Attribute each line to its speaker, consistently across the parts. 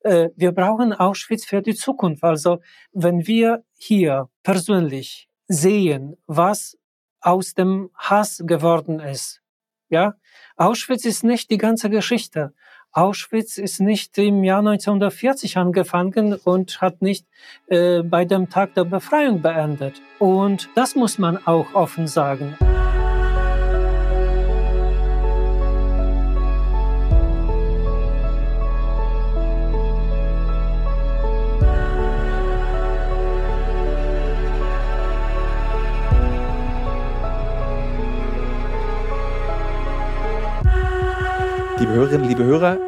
Speaker 1: äh, wir brauchen Auschwitz für die Zukunft. Also wenn wir hier persönlich sehen, was aus dem Hass geworden ist, ja, Auschwitz ist nicht die ganze Geschichte. Auschwitz ist nicht im Jahr 1940 angefangen und hat nicht äh, bei dem Tag der Befreiung beendet. Und das muss man auch offen sagen.
Speaker 2: Liebe Hörerinnen, liebe Hörer,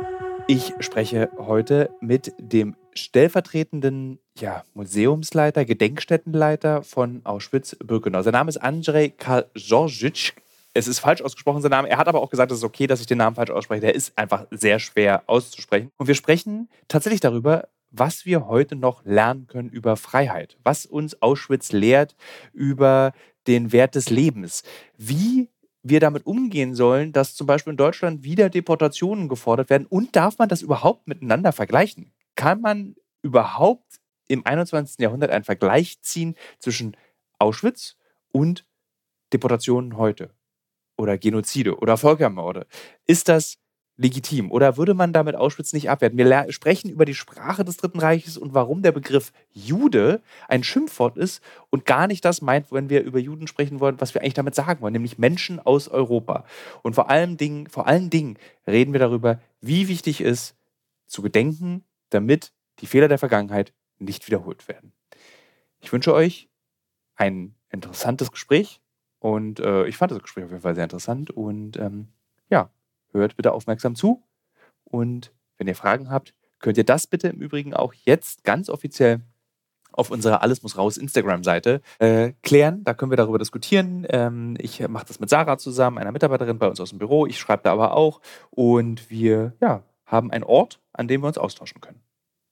Speaker 2: ich spreche heute mit dem stellvertretenden ja, Museumsleiter, Gedenkstättenleiter von Auschwitz-Birkenau. Sein Name ist Andrzej Karzorzyc. Es ist falsch ausgesprochen, sein Name. Er hat aber auch gesagt, es ist okay, dass ich den Namen falsch ausspreche. Der ist einfach sehr schwer auszusprechen. Und wir sprechen tatsächlich darüber, was wir heute noch lernen können über Freiheit, was uns Auschwitz lehrt über den Wert des Lebens. Wie wir damit umgehen sollen, dass zum Beispiel in Deutschland wieder Deportationen gefordert werden und darf man das überhaupt miteinander vergleichen? Kann man überhaupt im 21. Jahrhundert einen Vergleich ziehen zwischen Auschwitz und Deportationen heute? Oder Genozide oder Völkermorde? Ist das legitim? Oder würde man damit Auschwitz nicht abwerten? Wir sprechen über die Sprache des Dritten Reiches und warum der Begriff Jude ein Schimpfwort ist und gar nicht das meint, wenn wir über Juden sprechen wollen, was wir eigentlich damit sagen wollen, nämlich Menschen aus Europa. Und vor allen Dingen, vor allen Dingen reden wir darüber, wie wichtig es ist, zu gedenken, damit die Fehler der Vergangenheit nicht wiederholt werden. Ich wünsche euch ein interessantes Gespräch und äh, ich fand das Gespräch auf jeden Fall sehr interessant und ähm, ja, hört bitte aufmerksam zu. Und wenn ihr Fragen habt, könnt ihr das bitte im Übrigen auch jetzt ganz offiziell auf unserer Alles muss raus Instagram-Seite äh, klären. Da können wir darüber diskutieren. Ähm, ich mache das mit Sarah zusammen, einer Mitarbeiterin bei uns aus dem Büro. Ich schreibe da aber auch. Und wir ja, haben einen Ort, an dem wir uns austauschen können.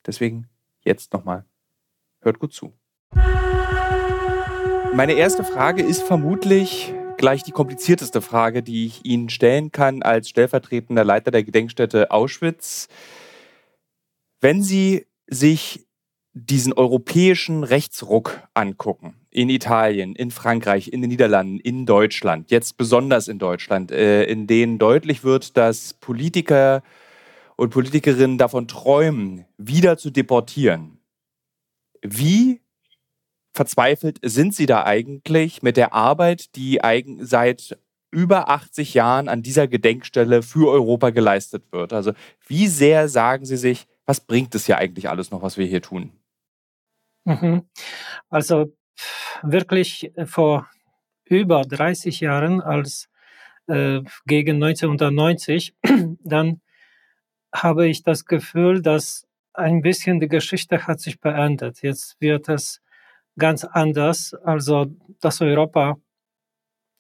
Speaker 2: Deswegen jetzt nochmal, hört gut zu. Meine erste Frage ist vermutlich, gleich die komplizierteste Frage, die ich Ihnen stellen kann als stellvertretender Leiter der Gedenkstätte Auschwitz. Wenn Sie sich diesen europäischen Rechtsruck angucken, in Italien, in Frankreich, in den Niederlanden, in Deutschland, jetzt besonders in Deutschland, äh, in denen deutlich wird, dass Politiker und Politikerinnen davon träumen, wieder zu deportieren. Wie verzweifelt sind Sie da eigentlich mit der Arbeit, die seit über 80 Jahren an dieser Gedenkstelle für Europa geleistet wird? Also wie sehr sagen Sie sich, was bringt es ja eigentlich alles noch, was wir hier tun?
Speaker 1: Mhm. Also wirklich vor über 30 Jahren, als äh, gegen 1990, dann habe ich das Gefühl, dass ein bisschen die Geschichte hat sich beendet. Jetzt wird es ganz anders. Also das Europa,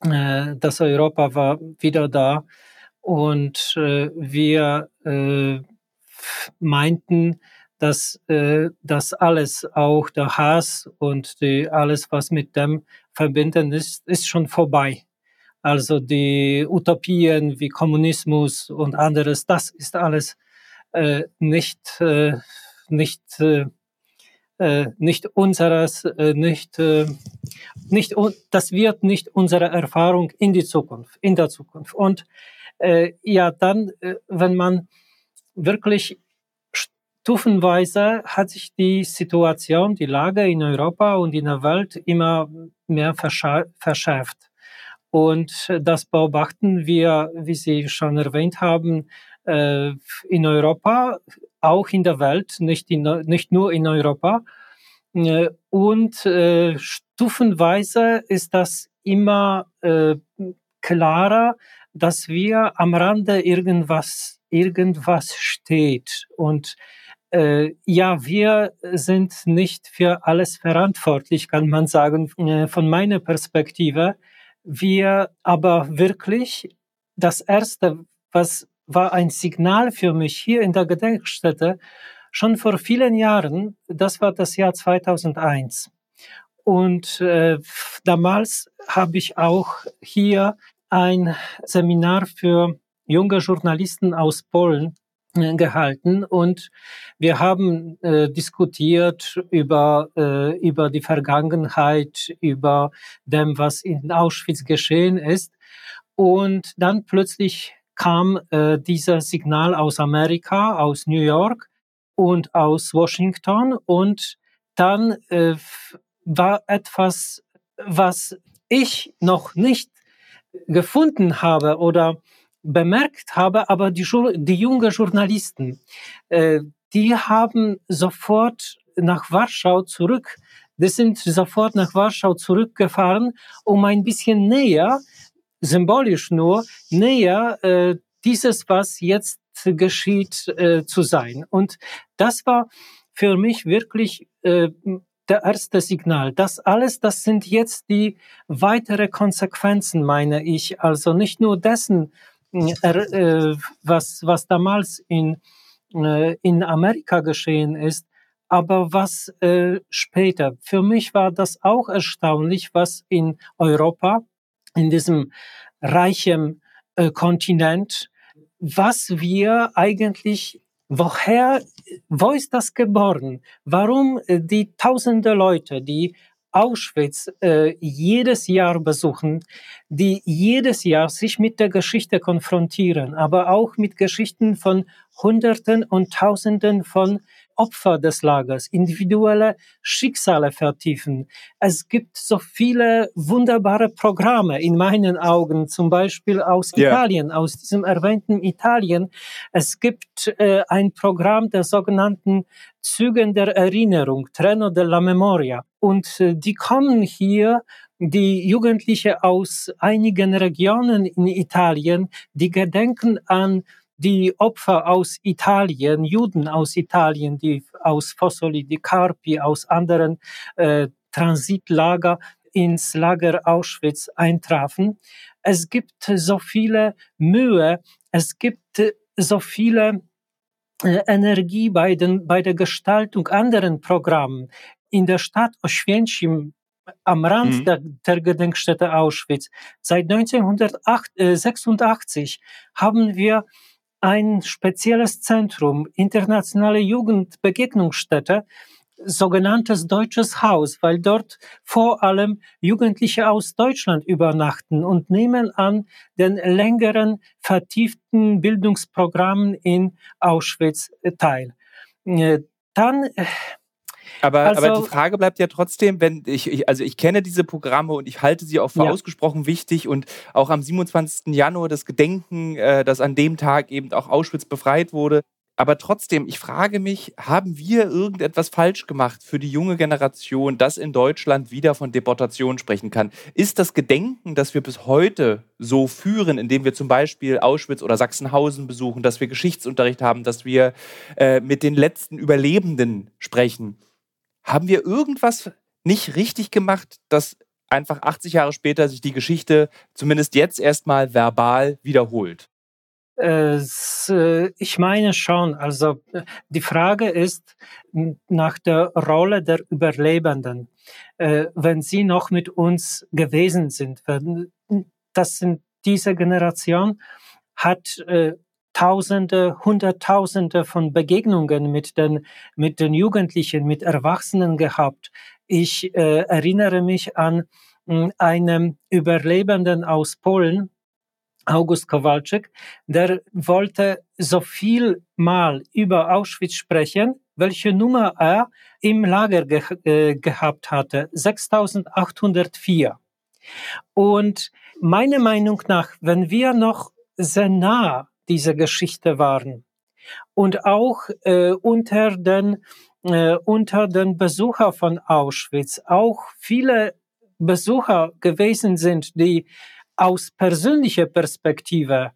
Speaker 1: äh, das Europa war wieder da und äh, wir äh, meinten, dass äh, das alles, auch der Hass und die, alles, was mit dem verbinden ist, ist schon vorbei. Also die Utopien wie Kommunismus und anderes, das ist alles äh, nicht, äh, nicht äh, nicht unseres, äh, nicht, äh, nicht, das wird nicht unsere Erfahrung in die Zukunft, in der Zukunft. Und äh, ja, dann, äh, wenn man wirklich stufenweise hat sich die Situation, die Lage in Europa und in der Welt immer mehr verschärft. Und das beobachten wir, wie Sie schon erwähnt haben, äh, in Europa, auch in der Welt, nicht, in, nicht nur in Europa. Äh, und äh, stufenweise ist das immer klarer, dass wir am Rande irgendwas, irgendwas steht. Und ja, wir sind nicht für alles verantwortlich, kann man sagen, von meiner Perspektive. Wir aber wirklich, das Erste, was war ein Signal für mich hier in der Gedenkstätte, schon vor vielen Jahren, das war das Jahr 2001. Und äh, damals habe ich auch hier ein Seminar für junge Journalisten aus Polen äh, gehalten und wir haben äh, diskutiert über, äh, über die Vergangenheit, über dem, was in Auschwitz geschehen ist. Und dann plötzlich kam äh, dieser Signal aus Amerika, aus New York und aus Washington und dann äh, war etwas, was ich noch nicht gefunden habe oder bemerkt habe, aber die, die jungen Journalisten, äh, die haben sofort nach Warschau zurück, die sind sofort nach Warschau zurückgefahren, um ein bisschen näher, symbolisch nur, näher äh, dieses, was jetzt geschieht, äh, zu sein. Und das war für mich wirklich äh, der erste Signal. Das alles, das sind jetzt die weitere Konsequenzen, meine ich. Also nicht nur dessen, äh, was, was damals in, äh, in Amerika geschehen ist, aber was äh, später. Für mich war das auch erstaunlich, was in Europa, in diesem reichen äh, Kontinent, was wir eigentlich woher, wo ist das geboren? Warum äh, die tausende Leute, die Auschwitz äh, jedes Jahr besuchen, die jedes Jahr sich mit der Geschichte konfrontieren, aber auch mit Geschichten von Hunderten und Tausenden von Opfer des Lagers, individuelle Schicksale vertiefen. Es gibt so viele wunderbare Programme in meinen Augen, zum Beispiel aus yeah. Italien, aus diesem erwähnten Italien. Es gibt äh, ein Programm der sogenannten Zügen der Erinnerung, Treno della Memoria. Und äh, die kommen hier die Jugendliche aus einigen Regionen in Italien, die gedenken an die Opfer aus Italien, Juden aus Italien, die aus Fossoli di Carpi, aus anderen äh, Transitlager ins Lager Auschwitz eintrafen. Es gibt so viele Mühe, es gibt so viele äh, Energie bei, den, bei der Gestaltung anderen Programmen. In der Stadt Oświęcim am Rand mhm. der, der, Gedenkstätte Auschwitz. Seit 1986 haben wir ein spezielles Zentrum, internationale Jugendbegegnungsstätte, sogenanntes Deutsches Haus, weil dort vor allem Jugendliche aus Deutschland übernachten und nehmen an den längeren, vertieften Bildungsprogrammen in Auschwitz teil. Äh, dann äh,
Speaker 2: aber, also, aber die Frage bleibt ja trotzdem, wenn ich, ich, also ich kenne diese Programme und ich halte sie auch für ja. ausgesprochen wichtig und auch am 27. Januar das Gedenken, äh, dass an dem Tag eben auch Auschwitz befreit wurde. Aber trotzdem, ich frage mich, haben wir irgendetwas falsch gemacht für die junge Generation, das in Deutschland wieder von Deportation sprechen kann? Ist das Gedenken, das wir bis heute so führen, indem wir zum Beispiel Auschwitz oder Sachsenhausen besuchen, dass wir Geschichtsunterricht haben, dass wir äh, mit den letzten Überlebenden sprechen, haben wir irgendwas nicht richtig gemacht, dass einfach 80 Jahre später sich die Geschichte zumindest jetzt erstmal verbal wiederholt?
Speaker 1: Äh, ich meine schon. Also die Frage ist nach der Rolle der Überlebenden. Äh, wenn sie noch mit uns gewesen sind, das sind diese Generation hat äh, Tausende, Hunderttausende von Begegnungen mit den, mit den Jugendlichen, mit Erwachsenen gehabt. Ich äh, erinnere mich an mh, hm, einen Überlebenden aus Polen, August Kowalczyk, der wollte so viel mal über Auschwitz sprechen, welche Nummer er im Lager ge äh, gehabt hatte, 6804. Und meiner Meinung nach, wenn wir noch sehr nah dieser Geschichte waren. Und auch äh, unter den äh, unter den Besucher von Auschwitz auch viele Besucher gewesen sind, die aus persönlicher Perspektive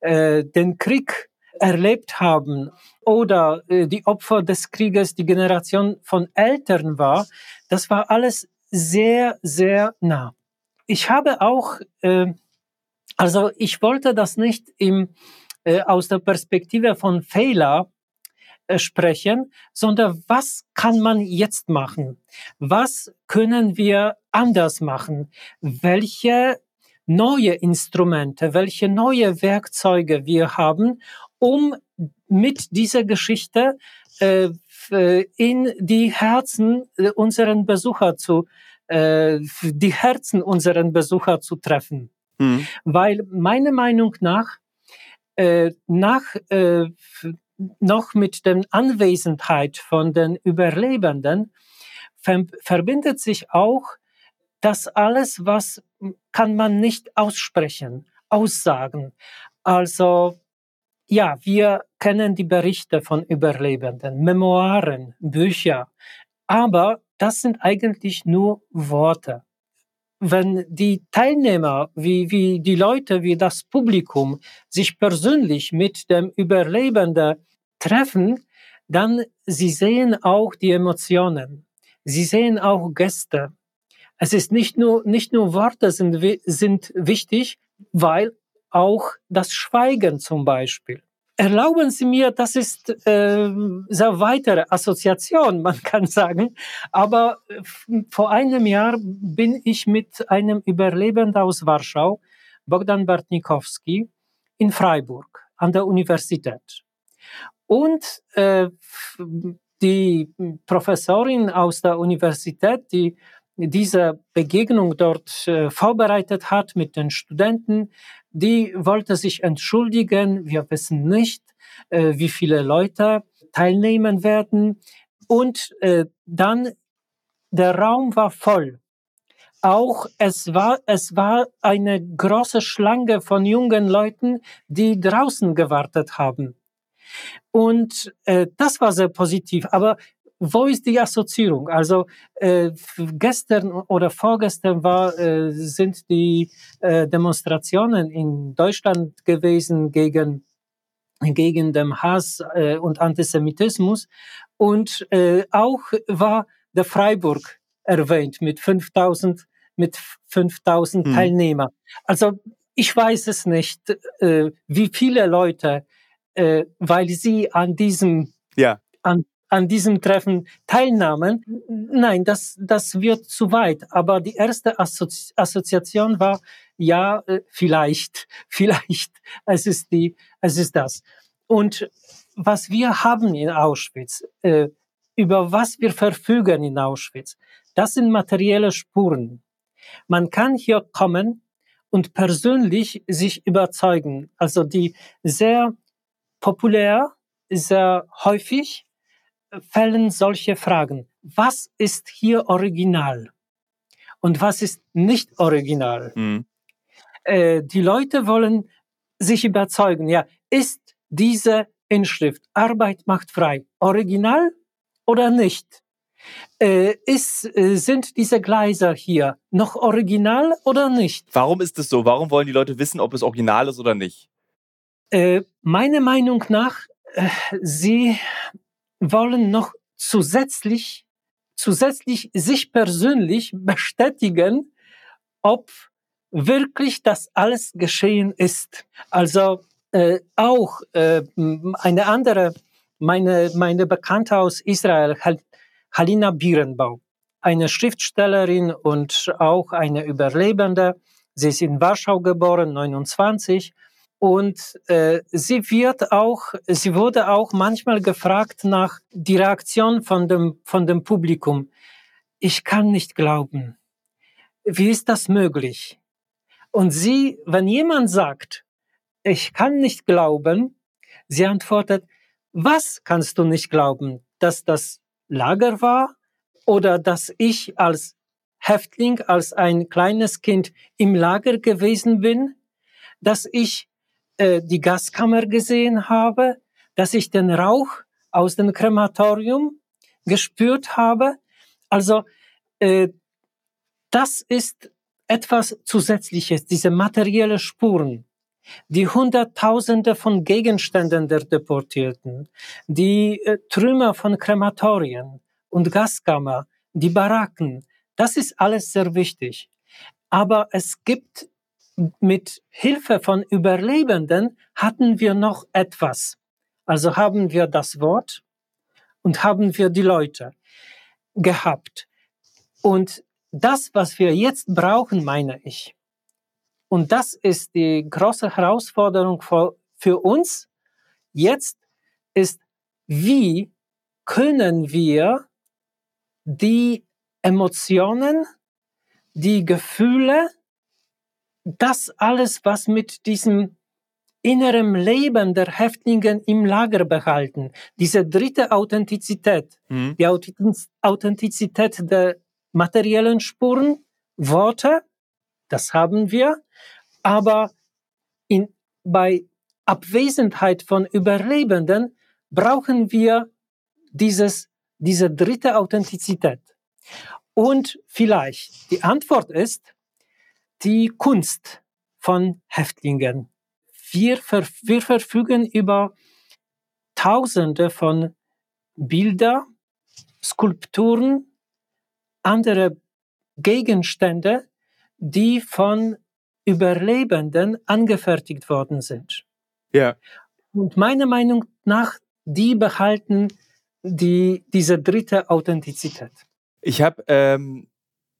Speaker 1: äh, den Krieg erlebt haben oder äh, die Opfer des Krieges die Generation von Eltern war, das war alles sehr, sehr nah. Ich habe auch, äh, also ich wollte das nicht im äh, aus der Perspektive von Fehler äh, sprechen, sondern was kann man jetzt machen? Was können wir anders machen? Welche neue Instrumente, welche neue Werkzeuge wir haben, um mit dieser Geschichte äh, in die Herzen unseren Besucher zu, äh, die Herzen unseren Besucher zu treffen. Mhm. Weil meiner Meinung nach, äh, nach äh, noch mit der Anwesenheit von den Überlebenden ver verbindet sich auch das alles, was kann man nicht aussprechen, aussagen. Also ja, wir kennen die Berichte von Überlebenden, Memoiren, Bücher, aber das sind eigentlich nur Worte. Wenn die Teilnehmer, wie, wie die Leute, wie das Publikum sich persönlich mit dem Überlebenden treffen, dann sie sehen auch die Emotionen. Sie sehen auch Gäste. Es ist nicht nur, nicht nur Worte sind, sind wichtig, weil auch das Schweigen zum Beispiel. Erlauben Sie mir, das ist äh, sehr weitere Assoziation, man kann sagen. Aber äh, vor einem Jahr bin ich mit einem Überlebenden aus Warschau, Bogdan Bartnikowski, in Freiburg an der Universität. Und äh, die Professorin aus der Universität, die diese Begegnung dort äh, vorbereitet hat mit den Studenten, die wollte sich entschuldigen. Wir wissen nicht, äh, wie viele Leute teilnehmen werden. Und äh, dann der Raum war voll. Auch es war, es war eine große Schlange von jungen Leuten, die draußen gewartet haben. Und äh, das war sehr positiv. Aber wo ist die Assoziierung? Also äh, gestern oder vorgestern war, äh, sind die äh, Demonstrationen in Deutschland gewesen gegen gegen den Hass äh, und Antisemitismus und äh, auch war der Freiburg erwähnt mit 5000 mit 5000 hm. Teilnehmer. Also ich weiß es nicht, äh, wie viele Leute, äh, weil sie an diesem ja. an an diesem Treffen teilnahmen. Nein, das, das wird zu weit. Aber die erste Assozi Assoziation war, ja, äh, vielleicht, vielleicht, es ist die, es ist das. Und was wir haben in Auschwitz, äh, über was wir verfügen in Auschwitz, das sind materielle Spuren. Man kann hier kommen und persönlich sich überzeugen. Also die sehr populär, sehr häufig fällen solche Fragen. Was ist hier original? Und was ist nicht original? Mhm. Äh, die Leute wollen sich überzeugen, ja, ist diese Inschrift Arbeit macht frei original oder nicht? Äh, ist, äh, sind diese Gleiser hier noch original oder nicht?
Speaker 2: Warum ist es so? Warum wollen die Leute wissen, ob es original ist oder nicht?
Speaker 1: Äh, meiner Meinung nach, äh, sie wollen noch zusätzlich, zusätzlich sich persönlich bestätigen, ob wirklich das alles geschehen ist. Also äh, auch äh, eine andere, meine, meine Bekannte aus Israel, Halina Bierenbau, eine Schriftstellerin und auch eine Überlebende. Sie ist in Warschau geboren, 29. Und äh, sie wird auch, sie wurde auch manchmal gefragt nach die Reaktion von dem, von dem Publikum. Ich kann nicht glauben. Wie ist das möglich? Und sie, wenn jemand sagt, ich kann nicht glauben, sie antwortet, was kannst du nicht glauben? Dass das Lager war oder dass ich als Häftling, als ein kleines Kind im Lager gewesen bin, dass ich äh, die Gaskammer gesehen habe, dass ich den Rauch aus dem Krematorium gespürt habe. Also äh, das ist etwas Zusätzliches, diese materielle Spuren. Die Hunderttausende von Gegenständen der Deportierten, die äh, Trümmer von Krematorien und Gaskammer, die Baracken, das ist alles sehr wichtig. Aber es gibt mit Hilfe von Überlebenden hatten wir noch etwas. Also haben wir das Wort und haben wir die Leute gehabt. Und das, was wir jetzt brauchen, meine ich, und das ist die große Herausforderung für, uns, Jetzt ist, wie können wir die Emotionen, die Gefühle, das alles, was mit diesem inneren Leben der Häftlinge im Lager behalten. Diese dritte Authentizität, mhm. die Authentizität der materiellen Spuren, Worte, das haben wir, aber in, bei Abwesenheit von Überlebenden brauchen wir dieses, diese dritte Authentizität. Und vielleicht die Antwort ist die Kunst von Häftlingen. Wir, ver, wir verfügen über Tausende von Bilder, Skulpturen, andere Gegenstände, die von Überlebenden angefertigt worden sind.
Speaker 2: Ja.
Speaker 1: Und meiner Meinung nach, die behalten die, diese dritte Authentizität.
Speaker 2: Ich habe ähm,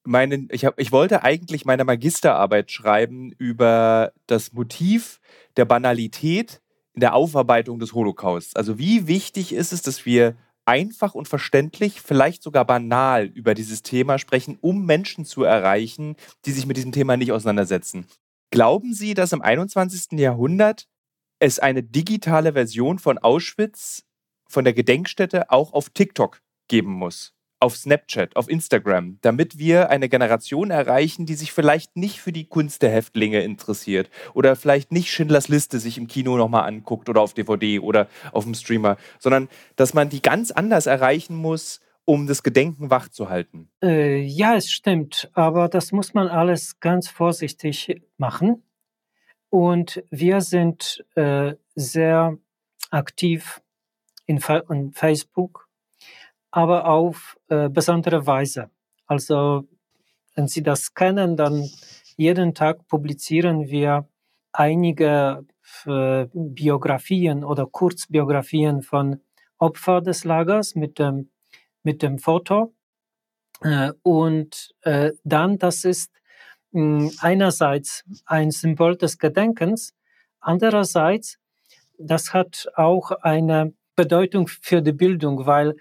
Speaker 2: meinen, ich habe, ich wollte eigentlich meine Magisterarbeit schreiben über das Motiv der Banalität in der Aufarbeitung des Holocausts. Also wie wichtig ist es, dass wir einfach und verständlich, vielleicht sogar banal über dieses Thema sprechen, um Menschen zu erreichen, die sich mit diesem Thema nicht auseinandersetzen. Glauben Sie, dass im 21. Jahrhundert es eine digitale Version von Auschwitz, von der Gedenkstätte, auch auf TikTok geben muss? Auf Snapchat, auf Instagram, damit wir eine Generation erreichen, die sich vielleicht nicht für die Kunst der Häftlinge interessiert oder vielleicht nicht Schindlers Liste sich im Kino nochmal anguckt oder auf DVD oder auf dem Streamer, sondern dass man die ganz anders erreichen muss, um das Gedenken wachzuhalten.
Speaker 1: Äh, ja, es stimmt, aber das muss man alles ganz vorsichtig machen. Und wir sind äh, sehr aktiv in, in Facebook aber auf äh, besondere Weise. Also wenn Sie das kennen, dann jeden Tag publizieren wir einige äh, Biografien oder Kurzbiografien von Opfern des Lagers mit dem, mit dem Foto. Äh, und äh, dann, das ist mh, einerseits ein Symbol des Gedenkens, andererseits, das hat auch eine Bedeutung für die Bildung, weil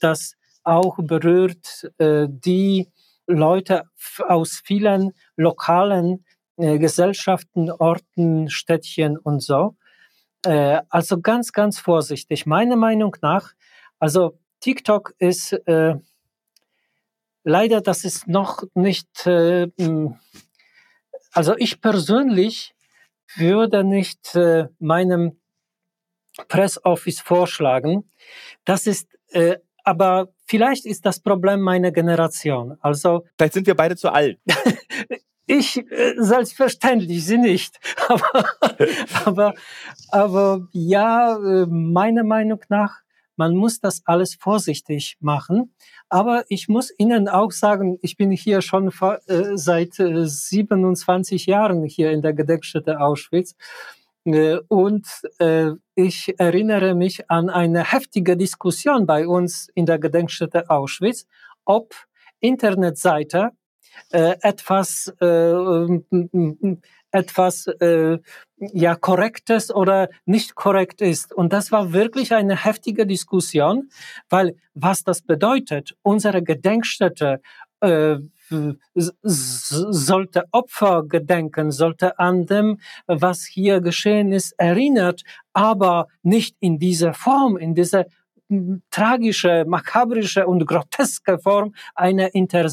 Speaker 1: das auch berührt äh, die Leute aus vielen lokalen äh, Gesellschaften, Orten, Städtchen und so. also ganz, ganz vorsichtig. Meiner Meinung nach, also TikTok ist äh, leider, das ist noch nicht, äh, also ich persönlich würde nicht äh, meinem Press Office vorschlagen. Das ist äh, aber vielleicht ist das Problem meine Generation. Also
Speaker 2: vielleicht sind wir beide zu alt.
Speaker 1: ich äh, selbstverständlich sie nicht. Aber, aber, aber ja, äh, meiner Meinung nach, man muss das alles vorsichtig machen. Aber ich muss Ihnen auch sagen, ich bin hier schon äh, seit 27 äh, Jahren hier in der Gedenkstätte Auschwitz. Äh, und äh, ich erinnere mich an eine heftige Diskussion bei uns in der Gedenkstätte Auschwitz, ob Internetseite äh, etwas etwas äh, ja korrektes oder nicht korrekt ist. Und das war wirklich eine heftige Diskussion, weil was das bedeutet, unsere Gedenkstätte äh, sollte Opfer gedenken, sollte an dem, was hier geschehen ist, erinnert, aber nicht in dieser Form, in dieser tragische, makabrische und groteske Form einer Inter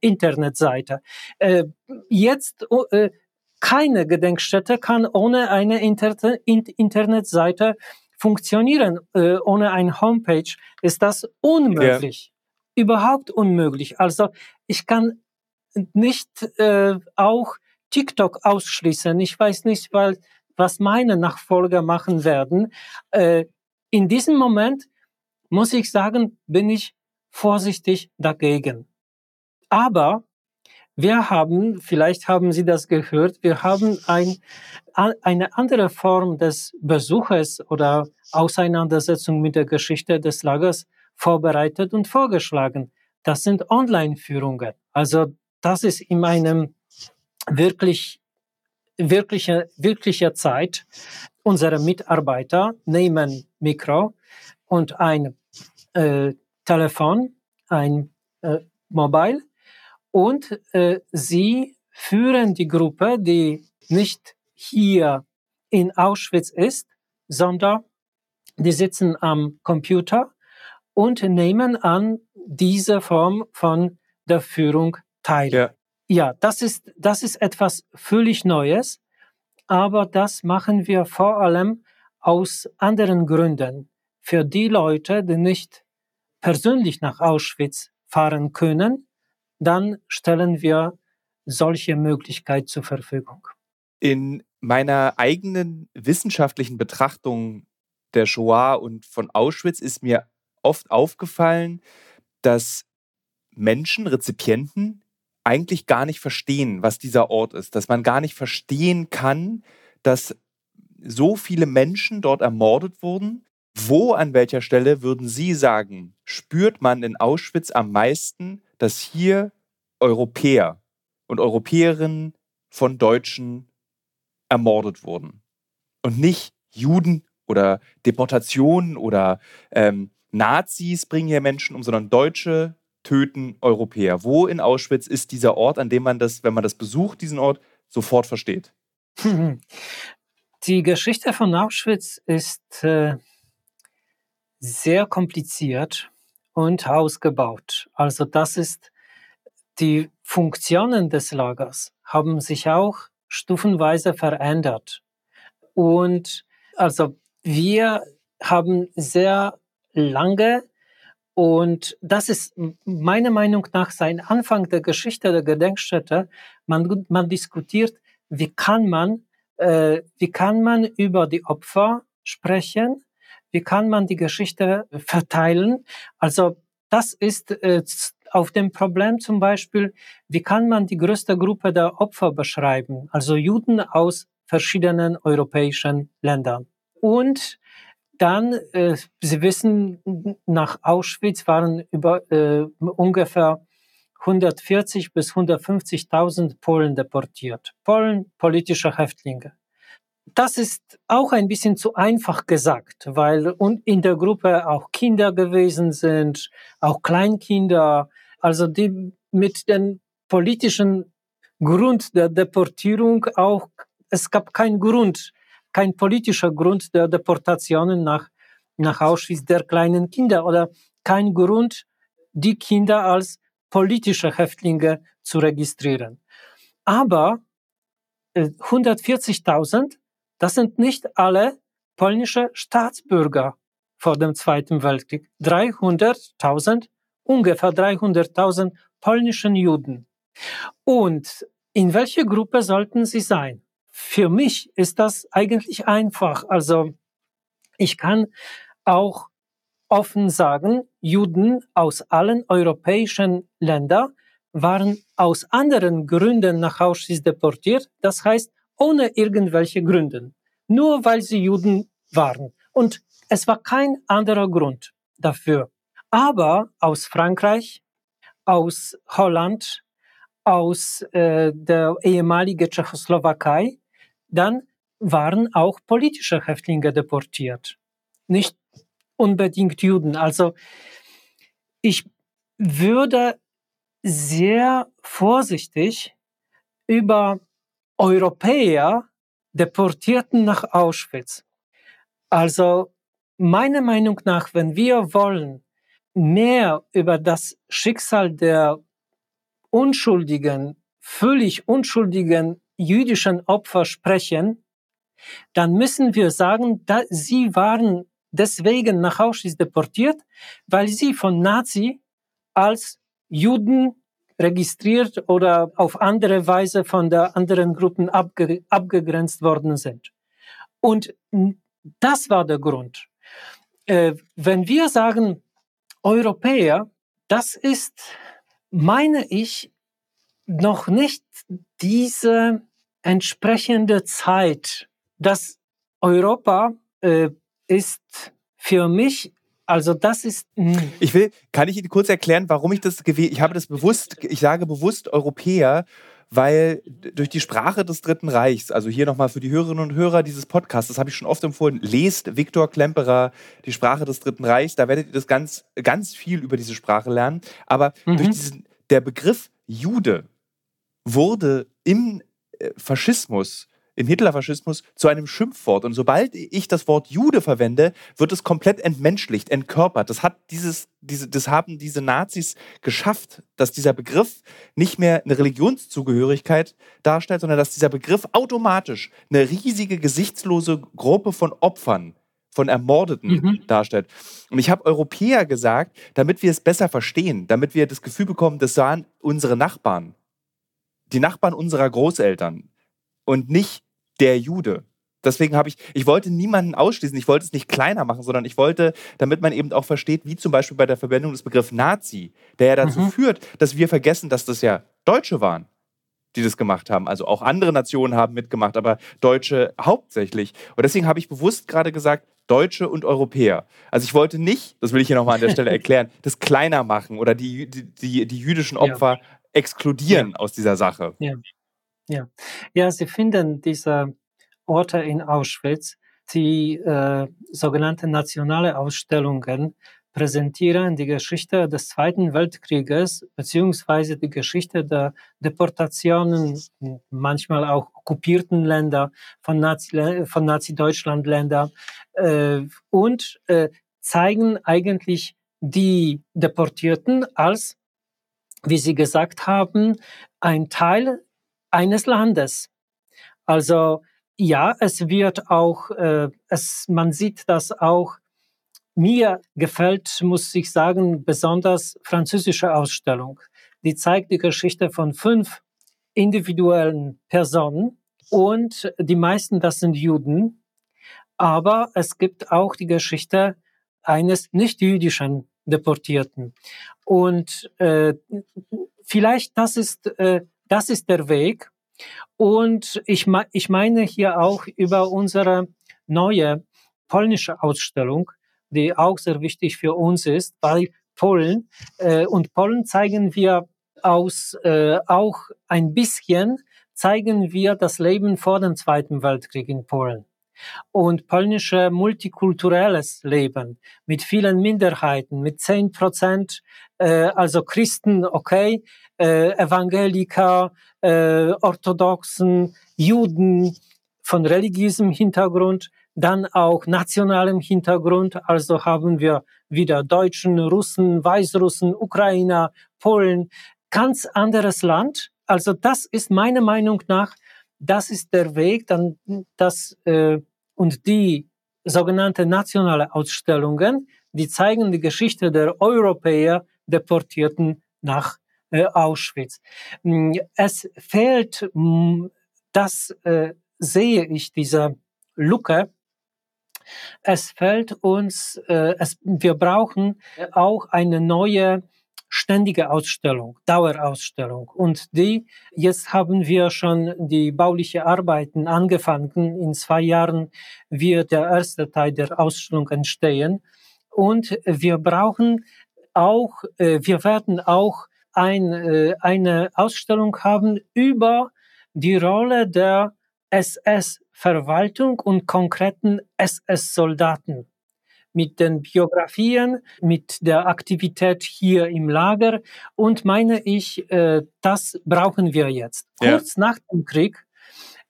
Speaker 1: Internetseite. Äh, jetzt äh, keine Gedenkstätte kann ohne eine Inter Internetseite funktionieren. Äh, ohne ein Homepage ist das unmöglich. Ja überhaupt unmöglich. Also ich kann nicht äh, auch TikTok ausschließen. Ich weiß nicht, weil, was meine Nachfolger machen werden. Äh, in diesem Moment muss ich sagen, bin ich vorsichtig dagegen. Aber wir haben, vielleicht haben Sie das gehört, wir haben ein, eine andere Form des Besuches oder Auseinandersetzung mit der Geschichte des Lagers vorbereitet und vorgeschlagen. Das sind Online-Führungen. Also das ist in meinem wirklich wirklicher, wirklicher Zeit. Unsere Mitarbeiter nehmen Mikro und ein äh, Telefon, ein äh, Mobile und äh, sie führen die Gruppe, die nicht hier in Auschwitz ist, sondern die sitzen am Computer und nehmen an dieser Form von der Führung teil. Ja. ja, das ist, das ist etwas völlig Neues, aber das machen wir vor allem aus anderen Gründen. Für die Leute, die nicht persönlich nach Auschwitz fahren können, dann stellen wir solche Möglichkeit zur Verfügung.
Speaker 2: In meiner eigenen wissenschaftlichen Betrachtung der Shoah und von Auschwitz ist mir oft aufgefallen, dass Menschen, Rezipienten, eigentlich gar nicht verstehen, was dieser Ort ist, dass man gar nicht verstehen kann, dass so viele Menschen dort ermordet wurden. Wo an welcher Stelle würden Sie sagen, spürt man in Auschwitz am meisten, dass hier Europäer und Europäerinnen von Deutschen ermordet wurden und nicht Juden oder Deportationen oder ähm, Nazis bringen hier Menschen um, sondern Deutsche töten Europäer. Wo in Auschwitz ist dieser Ort, an dem man das, wenn man das besucht, diesen Ort, sofort versteht?
Speaker 1: Die Geschichte von Auschwitz ist äh, sehr kompliziert und ausgebaut. Also das ist die Funktionen des Lagers haben sich auch stufenweise verändert. Und also wir haben sehr lange und das ist meiner Meinung nach sein Anfang der Geschichte der Gedenkstätte. Man, man diskutiert, wie kann man, äh, wie kann man über die Opfer sprechen? Wie kann man die Geschichte verteilen? Also das ist äh, auf dem Problem zum Beispiel, wie kann man die größte Gruppe der Opfer beschreiben? Also Juden aus verschiedenen europäischen Ländern. Und dann, äh, Sie wissen, nach Auschwitz waren über äh, ungefähr 140 bis 150.000 Polen deportiert. Polen, politische Häftlinge. Das ist auch ein bisschen zu einfach gesagt, weil in der Gruppe auch Kinder gewesen sind, auch Kleinkinder, also die mit den politischen Grund der Deportierung auch, es gab keinen Grund, kein politischer Grund der Deportationen nach, nach Auschwitz der kleinen Kinder oder kein Grund, die Kinder als politische Häftlinge zu registrieren. Aber 140.000, äh, das sind nicht alle polnische Staatsbürger vor dem Zweiten Weltkrieg. 300.000, ungefähr 300.000 polnischen Juden. Und in welche Gruppe sollten sie sein? Für mich ist das eigentlich einfach. Also ich kann auch offen sagen, Juden aus allen europäischen Ländern waren aus anderen Gründen nach Auschwitz deportiert, das heißt ohne irgendwelche Gründe, nur weil sie Juden waren. Und es war kein anderer Grund dafür. Aber aus Frankreich, aus Holland, aus äh, der ehemaligen Tschechoslowakei, dann waren auch politische Häftlinge deportiert. Nicht unbedingt Juden. Also ich würde sehr vorsichtig über Europäer deportierten nach Auschwitz. Also meiner Meinung nach, wenn wir wollen mehr über das Schicksal der unschuldigen, völlig unschuldigen jüdischen Opfer sprechen, dann müssen wir sagen, dass sie waren deswegen nach Auschwitz deportiert, weil sie von Nazi als Juden registriert oder auf andere Weise von der anderen Gruppen abge abgegrenzt worden sind. Und das war der Grund. Äh, wenn wir sagen, Europäer, das ist, meine ich, noch nicht diese entsprechende Zeit, dass Europa äh, ist für mich also das ist.
Speaker 2: Mh. Ich will, kann ich Ihnen kurz erklären, warum ich das gewählt? Ich habe das bewusst, ich sage bewusst Europäer, weil durch die Sprache des Dritten Reichs, also hier nochmal für die Hörerinnen und Hörer dieses Podcasts, das habe ich schon oft empfohlen, lest Viktor Klemperer die Sprache des Dritten Reichs, da werdet ihr das ganz, ganz viel über diese Sprache lernen. Aber mhm. durch diesen, der Begriff Jude wurde im äh, Faschismus im Hitlerfaschismus zu einem Schimpfwort. Und sobald ich das Wort Jude verwende, wird es komplett entmenschlicht, entkörpert. Das, hat dieses, diese, das haben diese Nazis geschafft, dass dieser Begriff nicht mehr eine Religionszugehörigkeit darstellt, sondern dass dieser Begriff automatisch eine riesige, gesichtslose Gruppe von Opfern von Ermordeten mhm. darstellt. Und ich habe Europäer gesagt, damit wir es besser verstehen, damit wir das Gefühl bekommen, das waren unsere Nachbarn, die Nachbarn unserer Großeltern, und nicht der Jude. Deswegen habe ich, ich wollte niemanden ausschließen, ich wollte es nicht kleiner machen, sondern ich wollte, damit man eben auch versteht, wie zum Beispiel bei der Verwendung des Begriffs Nazi, der ja dazu mhm. führt, dass wir vergessen, dass das ja Deutsche waren, die das gemacht haben. Also auch andere Nationen haben mitgemacht, aber Deutsche hauptsächlich. Und deswegen habe ich bewusst gerade gesagt, Deutsche und Europäer. Also ich wollte nicht, das will ich hier nochmal an der Stelle erklären, das kleiner machen oder die, die, die, die jüdischen Opfer ja. Exkludieren ja. aus dieser Sache.
Speaker 1: Ja. Ja, ja Sie finden diese Orte in Auschwitz, die äh, sogenannten nationale Ausstellungen präsentieren die Geschichte des Zweiten Weltkrieges beziehungsweise die Geschichte der Deportationen, manchmal auch okkupierten Länder von Nazi, von Nazi-Deutschland-Länder äh, und äh, zeigen eigentlich die Deportierten als, wie Sie gesagt haben, ein Teil eines Landes. Also ja, es wird auch, äh, es, man sieht das auch, mir gefällt, muss ich sagen, besonders französische Ausstellung. Die zeigt die Geschichte von fünf individuellen Personen und die meisten, das sind Juden. Aber es gibt auch die Geschichte eines nicht-jüdischen Deportierten. Und äh, vielleicht das ist äh, das ist der Weg. Und ich, ich meine hier auch über unsere neue polnische Ausstellung, die auch sehr wichtig für uns ist, weil Polen äh, und Polen zeigen wir aus äh, auch ein bisschen zeigen wir das Leben vor dem Zweiten Weltkrieg in Polen und polnische multikulturelles Leben mit vielen Minderheiten, mit zehn Prozent, also Christen, okay, äh, Evangeliker, äh, Orthodoxen, Juden von religiösem Hintergrund, dann auch nationalem Hintergrund. Also haben wir wieder Deutschen, Russen, Weißrussen, Ukrainer, Polen, ganz anderes Land. Also das ist meiner Meinung nach, das ist der Weg, dann das äh, und die sogenannte nationale Ausstellungen, die zeigen die Geschichte der Europäer Deportierten nach äh, Auschwitz. Mm, es fehlt, mm, das äh, sehe ich, diese Lücke, es fällt uns, äh, es, wir brauchen auch eine neue ständige Ausstellung, Dauerausstellung. Und die, jetzt haben wir schon die bauliche Arbeiten angefangen. In zwei Jahren wird der erste Teil der Ausstellung entstehen. Und wir brauchen auch, äh, wir werden auch ein, äh, eine Ausstellung haben über die Rolle der SS-Verwaltung und konkreten SS-Soldaten mit den Biografien, mit der Aktivität hier im Lager und meine ich, äh, das brauchen wir jetzt. Ja. Kurz nach dem Krieg,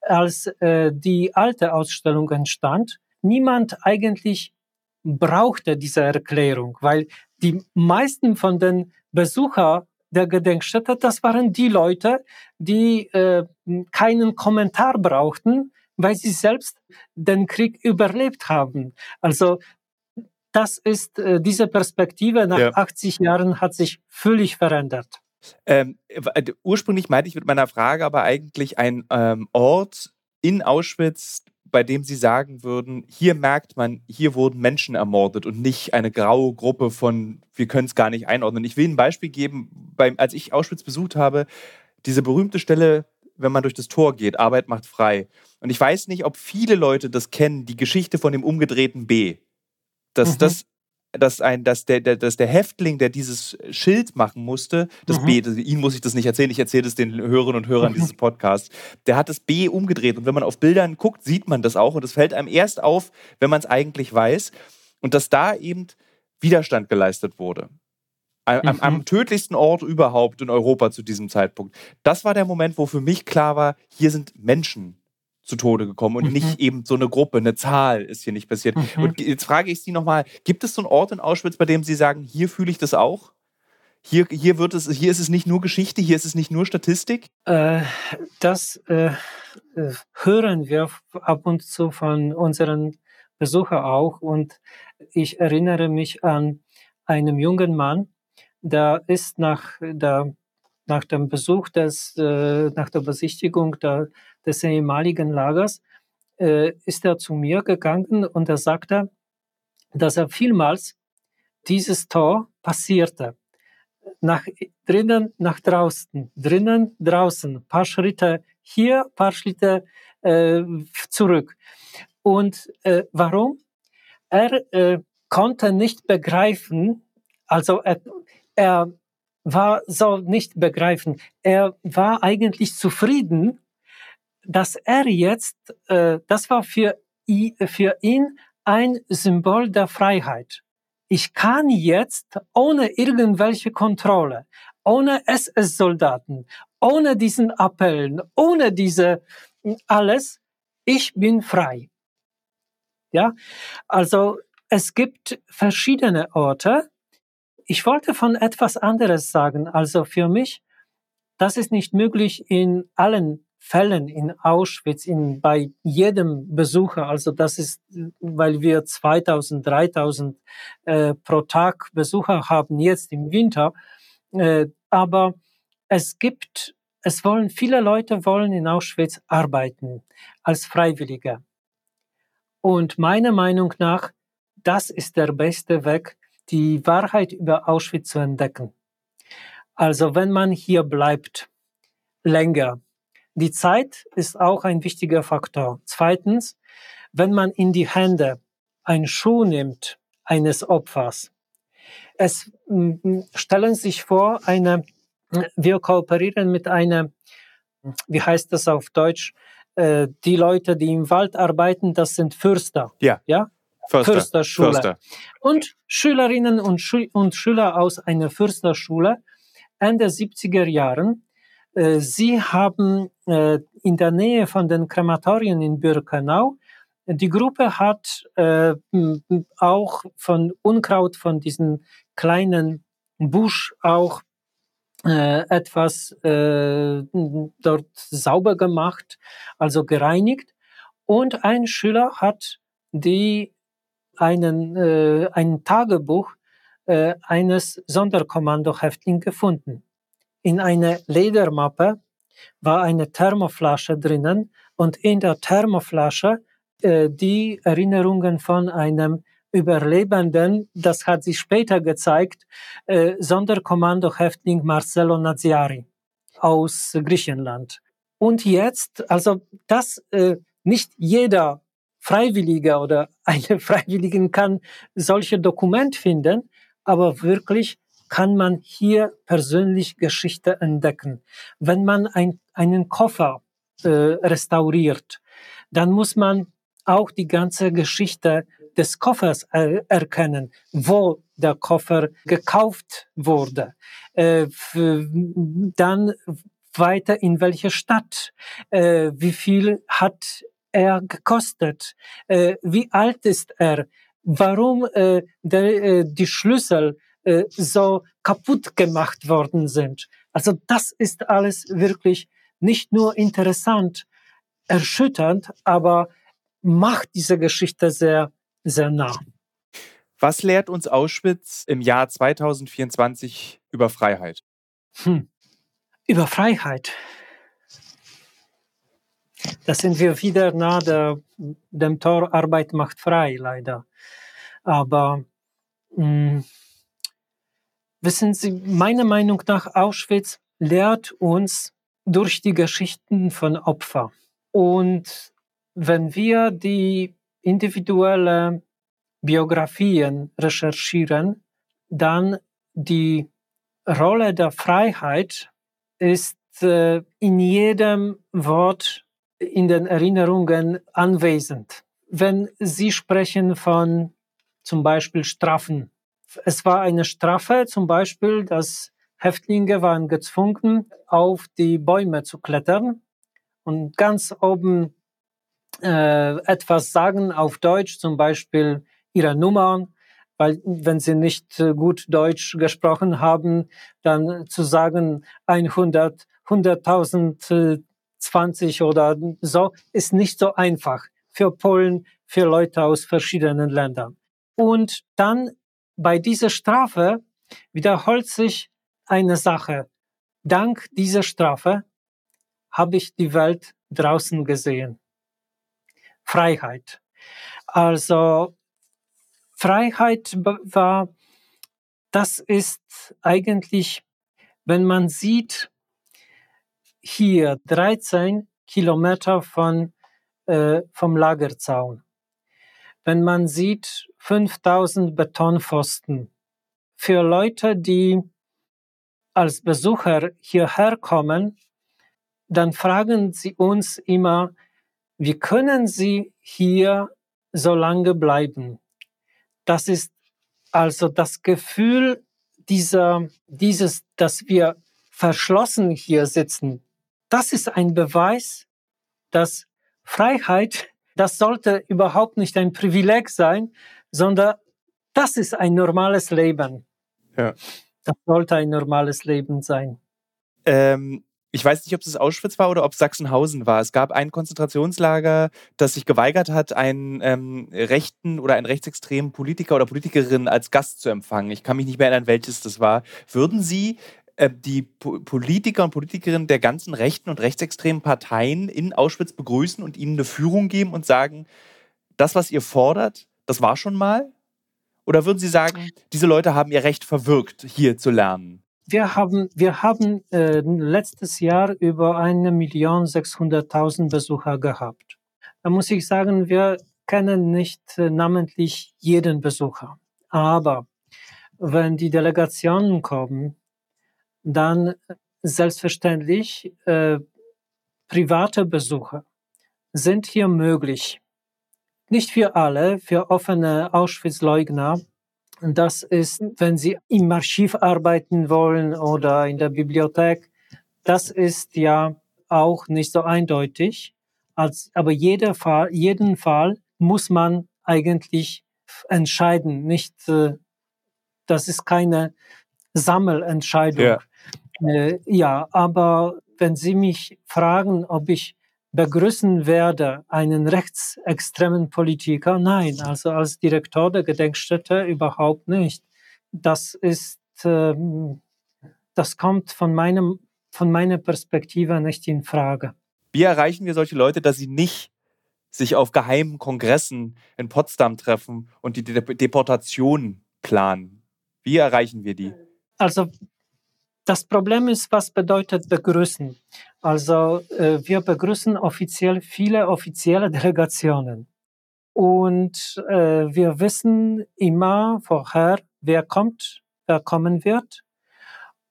Speaker 1: als die alte Ausstellung entstand, niemand eigentlich brauchte diese Erklärung, weil die meisten von den Besuchern der Gedenkstätte, das waren die Leute, die äh, keinen Kommentar brauchten, weil sie selbst den Krieg überlebt haben. Also das ist äh, diese Perspektive nach ja. 80 Jahren hat sich völlig verändert.
Speaker 2: Ähm, äh, ursprünglich meinte ich mit meiner Frage aber eigentlich ein ähm, Ort in Auschwitz, bei dem Sie sagen würden, hier merkt man, hier wurden Menschen ermordet und nicht eine graue Gruppe von, wir können es gar nicht einordnen. Ich will ein Beispiel geben, beim, als ich Auschwitz besucht habe, diese berühmte Stelle, wenn man durch das Tor geht, Arbeit macht frei. Und ich weiß nicht, ob viele Leute das kennen, die Geschichte von dem umgedrehten B. Dass mhm. das dass, ein, dass, der, der, dass der Häftling, der dieses Schild machen musste, das mhm. B, das, ihn muss ich das nicht erzählen, ich erzähle es den Hörerinnen und Hörern dieses Podcasts, der hat das B umgedreht. Und wenn man auf Bildern guckt, sieht man das auch. Und es fällt einem erst auf, wenn man es eigentlich weiß. Und dass da eben Widerstand geleistet wurde. Am, mhm. am, tödlichsten Ort überhaupt in Europa zu diesem Zeitpunkt. Das war der Moment, wo für mich klar war, hier sind Menschen zu Tode gekommen und mhm. nicht eben so eine Gruppe, eine Zahl ist hier nicht passiert. Mhm. Und jetzt frage ich Sie nochmal, gibt es so einen Ort in Auschwitz, bei dem Sie sagen, hier fühle ich das auch? Hier, hier, wird es, hier ist es nicht nur Geschichte, hier ist es nicht nur Statistik?
Speaker 1: Äh, das äh, äh hören wir ab und zu von unseren Besuchern auch. Und ich erinnere mich an einen jungen Mann, der ist nach, der, nach dem Besuch, des, äh, nach der Besichtigung der des ehemaligen Lagers, äh, ist er zu mir gegangen und er sagte, dass er vielmals dieses Tor passierte. Nach drinnen, nach draußen, drinnen, draußen, paar Schritte hier, paar Schritte äh, zurück. Und äh, warum? Er äh, konnte nicht begreifen, also er, er war so nicht begreifen, er war eigentlich zufrieden dass er jetzt, äh, das war für, für ihn ein Symbol der Freiheit. Ich kann jetzt ohne irgendwelche Kontrolle, ohne SS-Soldaten, ohne diesen Appellen, ohne diese alles, ich bin frei. Ja, also es gibt verschiedene Orte. Ich wollte von etwas anderes sagen. Also für mich, das ist nicht möglich in allen Fällen in Auschwitz, in, bei jedem Besucher, also das ist, weil wir 2000, 3000 äh, pro Tag Besucher haben jetzt im Winter, äh, aber es gibt, es wollen, viele Leute wollen in Auschwitz arbeiten als Freiwillige. Und meiner Meinung nach, das ist der beste Weg, die Wahrheit über Auschwitz zu entdecken. Also wenn man hier bleibt, länger, die Zeit ist auch ein wichtiger Faktor. Zweitens, wenn man in die Hände einen Schuh nimmt eines Opfers, es stellen sich vor, eine, wir kooperieren mit einer, wie heißt das auf Deutsch, äh, die Leute, die im Wald arbeiten, das sind Fürster.
Speaker 2: Ja.
Speaker 1: ja?
Speaker 2: Förster.
Speaker 1: Fürsterschule. Förster. Und Schülerinnen und, Schü und Schüler aus einer Fürsterschule Ende 70er Jahren Sie haben äh, in der Nähe von den Krematorien in Birkenau, die Gruppe hat äh, auch von Unkraut, von diesem kleinen Busch auch etwas dort sauber gemacht, also gereinigt. Und ein Schüler hat die einen, äh, ein Tagebuch äh, eines Sonderkommandohäftlings gefunden. In einer Ledermappe war eine Thermoflasche drinnen und in der Thermoflasche äh, die Erinnerungen von einem Überlebenden, das hat sich später gezeigt, äh, Sonderkommandohäftling Marcelo Naziari aus Griechenland. Und jetzt, also das äh, nicht jeder Freiwillige oder eine Freiwilligen kann solche Dokumente finden, aber wirklich kann man hier persönlich Geschichte entdecken. Wenn man ein, einen Koffer äh, restauriert, dann muss man auch die ganze Geschichte des Koffers er erkennen, wo der Koffer gekauft wurde, äh, dann weiter in welche Stadt, äh, wie viel hat er gekostet, äh, wie alt ist er, warum äh, der, äh, die Schlüssel äh, so kaputt gemacht worden sind. Also das ist alles wirklich nicht nur interessant, erschütternd, aber macht diese Geschichte sehr, sehr nah.
Speaker 2: Was lehrt uns Auschwitz im Jahr 2024 über Freiheit?
Speaker 1: Hm. Über Freiheit. Da sind wir wieder nah der, dem Tor Arbeit macht frei, leider. Aber mh, hm, Wissen Sie, meiner Meinung nach Auschwitz lehrt uns durch die Geschichten von Opfern. Und wenn wir die individuelle Biografien recherchieren, dann die Rolle der Freiheit ist äh, in jedem Wort in den Erinnerungen anwesend. Wenn Sie sprechen von zum Beispiel Strafen, es war eine Strafe zum Beispiel, dass Häftlinge waren gezwungen, auf die Bäume zu klettern und ganz oben äh, etwas sagen auf Deutsch, zum Beispiel ihre Nummer, weil wenn sie nicht äh, gut Deutsch gesprochen haben, dann zu sagen 100, 100.000, 20 oder so, ist nicht so einfach für Polen, für Leute aus verschiedenen Ländern. Und dann bei dieser Strafe wiederholt sich eine Sache. Dank dieser Strafe habe ich die Welt draußen gesehen. Freiheit. Also Freiheit war, das ist eigentlich, wenn man sieht, hier 13 Kilometer von, äh, vom Lagerzaun. Wenn man sieht 5000 Betonpfosten. Für Leute, die als Besucher hierher kommen, dann fragen sie uns immer, wie können Sie hier so lange bleiben? Das ist also das Gefühl dieser, dieses, dass wir verschlossen hier sitzen. Das ist ein Beweis, dass Freiheit, das sollte überhaupt nicht ein Privileg sein, sondern das ist ein normales Leben. Ja. Das sollte ein normales Leben sein.
Speaker 2: Ähm, ich weiß nicht, ob es Auschwitz war oder ob es Sachsenhausen war. Es gab ein Konzentrationslager, das sich geweigert hat, einen ähm, rechten oder einen rechtsextremen Politiker oder Politikerin als Gast zu empfangen. Ich kann mich nicht mehr erinnern, welches das war. Würden Sie die po Politiker und Politikerinnen der ganzen rechten und rechtsextremen Parteien in Auschwitz begrüßen und ihnen eine Führung geben und sagen, das, was ihr fordert, das war schon mal? Oder würden Sie sagen, diese Leute haben ihr Recht verwirkt, hier zu lernen?
Speaker 1: Wir haben, wir haben äh, letztes Jahr über eine Million sechshunderttausend Besucher gehabt. Da muss ich sagen, wir kennen nicht äh, namentlich jeden Besucher. Aber wenn die Delegationen kommen, dann selbstverständlich äh, private Besucher sind hier möglich. Nicht für alle, für offene Auschwitz-Leugner das ist, wenn Sie im Archiv arbeiten wollen oder in der Bibliothek, das ist ja auch nicht so eindeutig. Als, aber jeder Fall, jeden Fall muss man eigentlich entscheiden. Nicht, äh, das ist keine Sammelentscheidung. Ja. Äh, ja, aber wenn Sie mich fragen, ob ich begrüßen werde, einen rechtsextremen Politiker. Nein, also als Direktor der Gedenkstätte überhaupt nicht. Das ist, ähm, das kommt von meinem, von meiner Perspektive nicht in Frage.
Speaker 2: Wie erreichen wir solche Leute, dass sie nicht sich auf geheimen Kongressen in Potsdam treffen und die Deportation planen? Wie erreichen wir die?
Speaker 1: Also das Problem ist, was bedeutet begrüßen? Also äh, wir begrüßen offiziell viele offizielle Delegationen. Und äh, wir wissen immer vorher, wer kommt, wer kommen wird.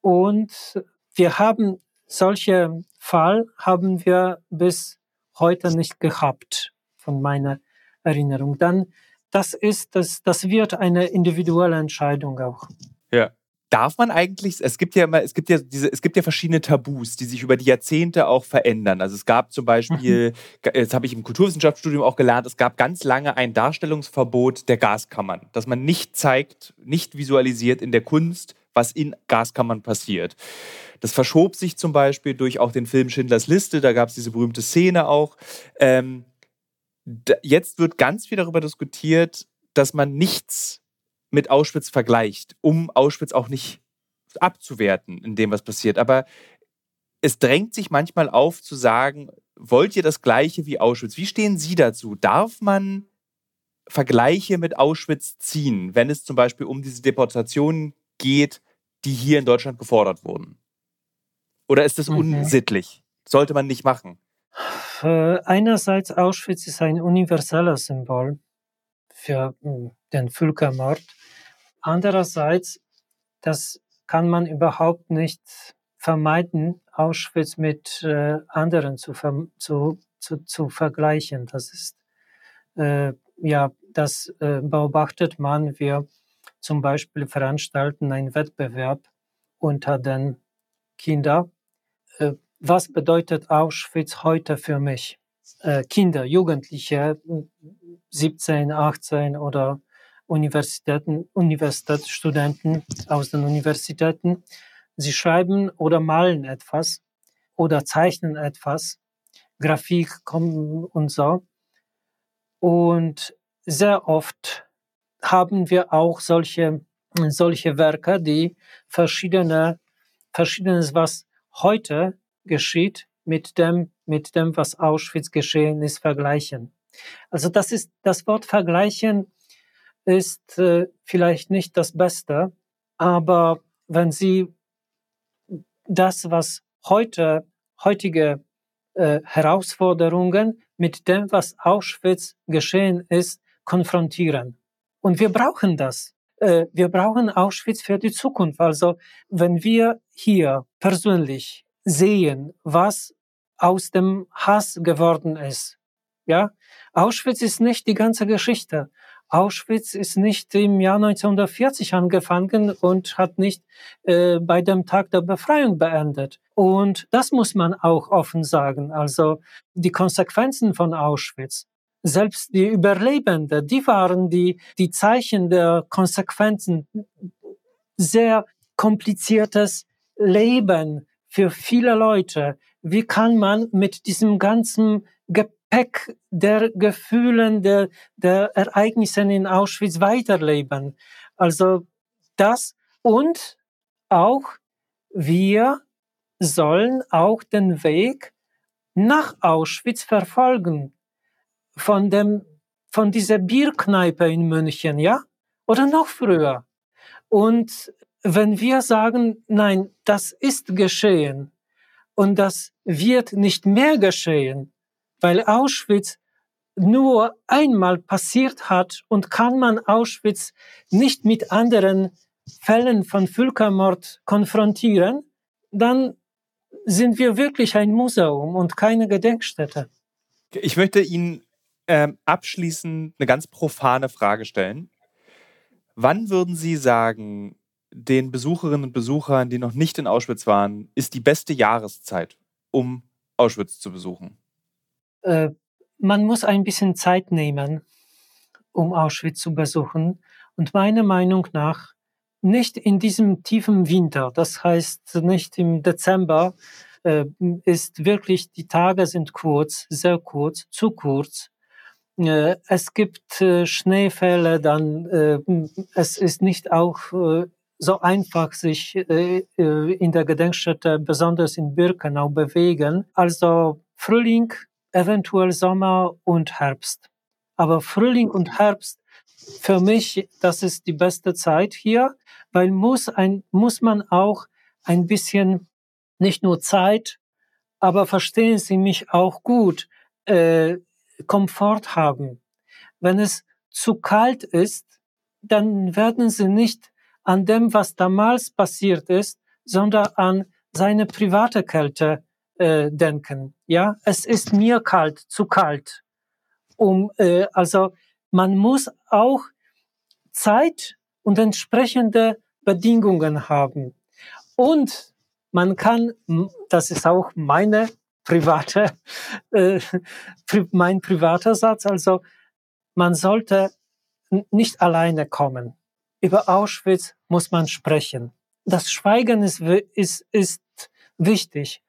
Speaker 1: Und wir haben solche Fall haben wir bis heute nicht gehabt, von meiner Erinnerung. Dann, das ist, das, das wird eine individuelle Entscheidung auch.
Speaker 2: Ja darf man eigentlich, es gibt ja immer, es gibt ja diese, es gibt ja verschiedene Tabus, die sich über die Jahrzehnte auch verändern. Also es gab zum Beispiel, mhm. jetzt habe ich im Kulturwissenschaftsstudium auch gelernt, es gab ganz lange ein Darstellungsverbot der Gaskammern, dass man nicht zeigt, nicht visualisiert in der Kunst, was in Gaskammern passiert. Das verschob sich zum Beispiel durch auch den Film Schindlers Liste, da gab es diese berühmte Szene auch. Ähm, jetzt wird ganz viel darüber diskutiert, dass man nichts mit Auschwitz vergleicht, um Auschwitz auch nicht abzuwerten in dem, was passiert. Aber es drängt sich manchmal auf zu sagen, wollt ihr das Gleiche wie Auschwitz? Wie stehen Sie dazu? Darf man Vergleiche mit Auschwitz ziehen, wenn es zum Beispiel um diese Deportationen geht, die hier in Deutschland gefordert wurden? Oder ist das mhm. unsittlich? Sollte man nicht machen?
Speaker 1: Äh, einerseits Auschwitz ist ein universelles Symbol für hm, den Völkermord. Andererseits, das kann man überhaupt nicht vermeiden, Auschwitz mit äh, anderen zu, zu, zu, zu, vergleichen. Das ist, äh, ja, das äh, beobachtet man. Wir zum Beispiel veranstalten einen Wettbewerb unter den Kindern. Äh, was bedeutet Auschwitz heute für mich? Äh, Kinder, Jugendliche, 17, 18 oder Universitäten, Universitätsstudenten aus den Universitäten. Sie schreiben oder malen etwas oder zeichnen etwas, Grafik und so. Und sehr oft haben wir auch solche, solche Werke, die verschiedene, verschiedenes, was heute geschieht, mit dem, mit dem, was Auschwitz geschehen ist, vergleichen. Also das ist, das Wort vergleichen ist äh, vielleicht nicht das Beste, aber wenn Sie das, was heute, heutige äh, Herausforderungen mit dem, was Auschwitz geschehen ist, konfrontieren. Und wir brauchen das. Äh, wir brauchen Auschwitz für die Zukunft. Also wenn wir hier persönlich sehen, was aus dem Hass geworden ist, ja, Auschwitz ist nicht die ganze Geschichte. Auschwitz ist nicht im Jahr 1940 angefangen und hat nicht äh, bei dem Tag der Befreiung beendet. Und das muss man auch offen sagen. Also die Konsequenzen von Auschwitz, selbst die Überlebenden, die waren die, die Zeichen der Konsequenzen. Sehr kompliziertes Leben für viele Leute. Wie kann man mit diesem ganzen Gepäck der Gefühlen, der, der Ereignisse in Auschwitz weiterleben. Also das und auch wir sollen auch den Weg nach Auschwitz verfolgen. Von dem, von dieser Bierkneipe in München, ja? Oder noch früher. Und wenn wir sagen, nein, das ist geschehen und das wird nicht mehr geschehen, weil Auschwitz nur einmal passiert hat und kann man Auschwitz nicht mit anderen Fällen von Völkermord konfrontieren, dann sind wir wirklich ein Museum und keine Gedenkstätte.
Speaker 2: Ich möchte Ihnen ähm, abschließend eine ganz profane Frage stellen. Wann würden Sie sagen, den Besucherinnen und Besuchern, die noch nicht in Auschwitz waren, ist die beste Jahreszeit, um Auschwitz zu besuchen?
Speaker 1: Äh, man muss ein bisschen Zeit nehmen, um Auschwitz zu besuchen. Und meiner Meinung nach nicht in diesem tiefen Winter, das heißt nicht im Dezember, äh, ist wirklich, die Tage sind kurz, sehr kurz, zu kurz. Äh, es gibt äh, Schneefälle, dann äh, es ist nicht auch äh, so einfach, sich in der Gedenkstätte, besonders in Birkenau, bewegen. Also Frühling eventuell Sommer und Herbst. Aber Frühling und Herbst, für mich, das ist die beste Zeit hier, weil muss ein, muss man auch ein bisschen nicht nur Zeit, aber verstehen Sie mich auch gut, äh, Komfort haben. Wenn es zu kalt ist, dann werden Sie nicht an dem, was damals passiert ist, sondern an seine private Kälte äh, denken. Ja, es ist mir kalt, zu kalt. Um, äh, also man muss auch Zeit und entsprechende Bedingungen haben. Und man kann, das ist auch meine private, äh, mein privater Satz, also man sollte nicht alleine kommen. Über Auschwitz muss man sprechen. Das Schweigen ist, ist, ist wichtig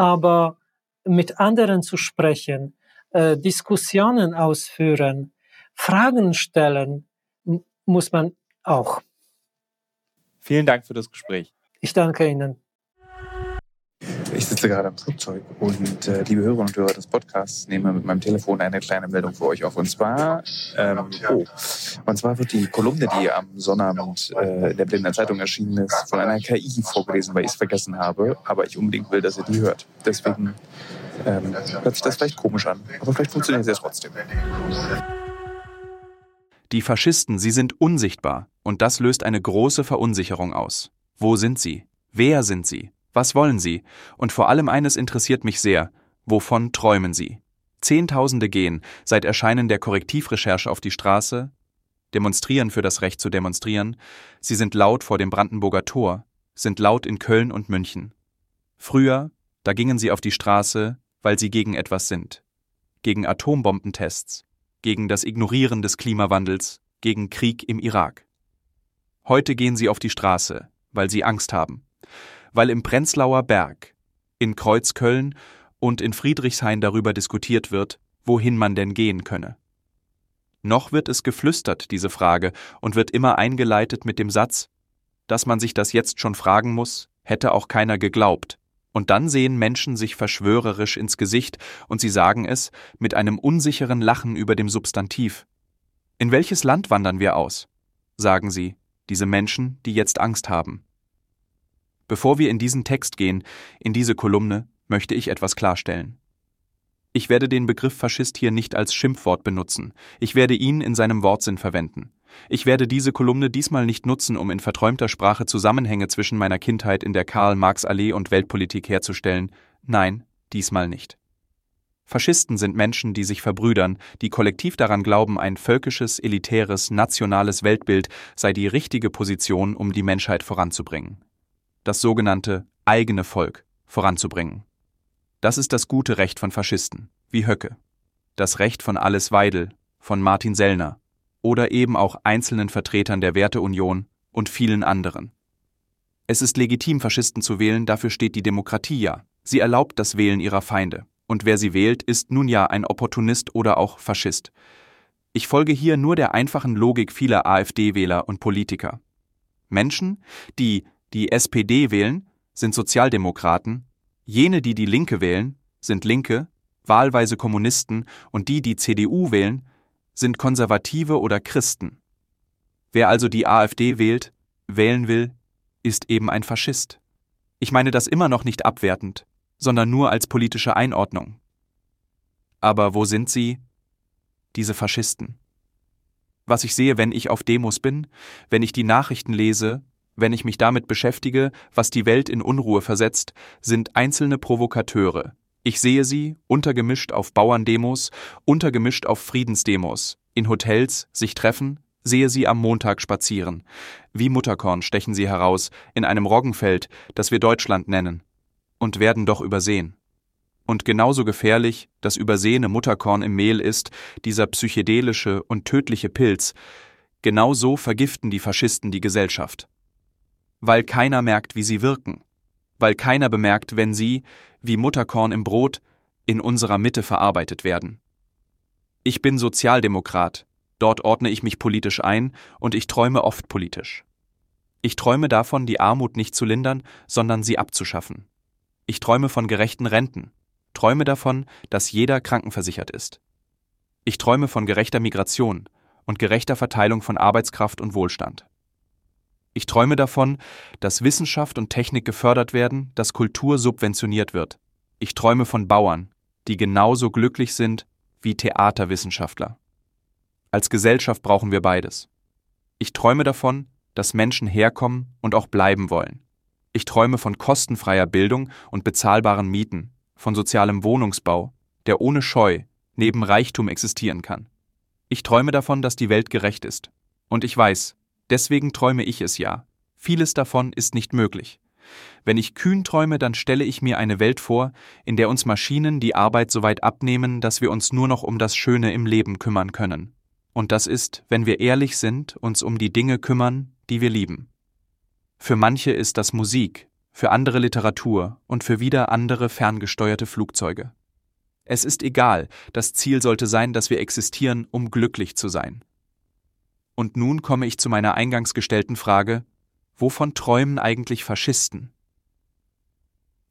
Speaker 1: aber mit anderen zu sprechen, äh, Diskussionen ausführen, Fragen stellen, muss man auch.
Speaker 2: Vielen Dank für das Gespräch.
Speaker 1: Ich danke Ihnen.
Speaker 2: Ich sitze gerade im Flugzeug und äh, liebe Hörer und Hörer des Podcasts, nehme mit meinem Telefon eine kleine Meldung für euch auf. Und zwar, ähm, oh, und zwar wird die Kolumne, die am Sonnabend äh, in der Blinden Zeitung erschienen ist, von einer KI vorgelesen, weil ich es vergessen habe, aber ich unbedingt will, dass ihr die hört. Deswegen ähm, hört sich das vielleicht komisch an, aber vielleicht funktioniert es ja trotzdem. Die Faschisten, sie sind unsichtbar, und das löst eine große Verunsicherung aus. Wo sind sie? Wer sind sie? Was wollen sie? Und vor allem eines interessiert mich sehr, wovon träumen sie? Zehntausende gehen seit Erscheinen der Korrektivrecherche auf die Straße, demonstrieren für das Recht zu demonstrieren, sie sind laut vor dem Brandenburger Tor, sind laut in Köln und München. Früher, da gingen sie auf die Straße, weil sie gegen etwas sind. Gegen Atombombentests, gegen das Ignorieren des Klimawandels, gegen Krieg im Irak. Heute gehen sie auf die Straße, weil sie Angst haben, weil im Prenzlauer Berg, in Kreuzköln und in Friedrichshain darüber diskutiert wird, wohin man denn gehen könne. Noch wird es geflüstert, diese Frage, und wird immer eingeleitet mit dem Satz, dass man sich das jetzt schon fragen muss, hätte auch keiner geglaubt. Und dann sehen Menschen sich verschwörerisch ins Gesicht und sie sagen es mit einem unsicheren Lachen über dem Substantiv. In welches Land wandern wir aus? sagen sie, diese Menschen, die jetzt Angst haben. Bevor wir in diesen Text gehen, in diese Kolumne, möchte ich etwas klarstellen. Ich werde den Begriff Faschist hier nicht als Schimpfwort benutzen, ich werde ihn in seinem Wortsinn verwenden. Ich werde diese Kolumne diesmal nicht nutzen, um in verträumter Sprache Zusammenhänge zwischen meiner Kindheit in der Karl-Marx-Allee und Weltpolitik herzustellen. Nein, diesmal nicht. Faschisten sind Menschen, die sich verbrüdern, die kollektiv daran glauben, ein völkisches, elitäres, nationales Weltbild sei die richtige Position, um die Menschheit voranzubringen. Das sogenannte eigene Volk voranzubringen. Das ist das gute Recht von Faschisten, wie Höcke. Das Recht von Alice Weidel, von Martin Sellner oder eben auch einzelnen Vertretern der Werteunion und vielen anderen. Es ist legitim, Faschisten zu wählen, dafür steht die Demokratie ja. Sie erlaubt das Wählen ihrer Feinde. Und wer sie wählt, ist nun ja ein Opportunist oder auch Faschist. Ich folge hier nur der einfachen Logik vieler AfD-Wähler und Politiker. Menschen, die die SPD wählen, sind Sozialdemokraten Jene, die die Linke wählen, sind Linke, wahlweise Kommunisten, und die, die CDU wählen, sind Konservative oder Christen. Wer also die AfD wählt, wählen will, ist eben ein Faschist. Ich meine das immer noch nicht abwertend, sondern nur als politische Einordnung. Aber wo sind sie, diese Faschisten? Was ich sehe, wenn ich auf Demos bin, wenn ich die Nachrichten lese, wenn ich mich damit beschäftige, was die Welt in Unruhe versetzt, sind einzelne Provokateure. Ich sehe sie, untergemischt auf Bauerndemos, untergemischt auf Friedensdemos, in Hotels sich treffen, sehe sie am Montag spazieren. Wie Mutterkorn stechen sie heraus, in einem Roggenfeld, das wir Deutschland nennen, und werden doch übersehen. Und genauso gefährlich das übersehene Mutterkorn im Mehl ist, dieser psychedelische und tödliche Pilz, genauso vergiften die Faschisten die Gesellschaft weil keiner merkt, wie sie wirken, weil keiner bemerkt, wenn sie, wie Mutterkorn im Brot, in unserer Mitte verarbeitet werden. Ich bin Sozialdemokrat, dort ordne ich mich politisch ein und ich träume oft politisch. Ich träume davon, die Armut nicht zu lindern, sondern sie abzuschaffen. Ich träume von gerechten Renten, träume davon, dass jeder krankenversichert ist. Ich träume von gerechter Migration und gerechter Verteilung von Arbeitskraft und Wohlstand. Ich träume davon, dass Wissenschaft und Technik gefördert werden, dass Kultur subventioniert wird. Ich träume von Bauern, die genauso glücklich sind wie Theaterwissenschaftler. Als Gesellschaft brauchen wir beides. Ich träume davon, dass Menschen herkommen und auch bleiben wollen. Ich träume von kostenfreier Bildung und bezahlbaren Mieten, von sozialem Wohnungsbau, der ohne Scheu neben Reichtum existieren kann. Ich träume davon, dass die Welt gerecht ist. Und ich weiß, Deswegen träume ich es ja. Vieles davon ist nicht möglich. Wenn ich kühn träume, dann stelle ich mir eine Welt vor, in der uns Maschinen die Arbeit so weit abnehmen, dass wir uns nur noch um das Schöne im Leben kümmern können. Und das ist, wenn wir ehrlich sind, uns um die Dinge kümmern, die wir lieben. Für manche ist das Musik, für andere Literatur und für wieder andere ferngesteuerte Flugzeuge. Es ist egal, das Ziel sollte sein, dass wir existieren, um glücklich zu sein. Und nun komme ich zu meiner eingangs gestellten Frage, wovon träumen eigentlich Faschisten?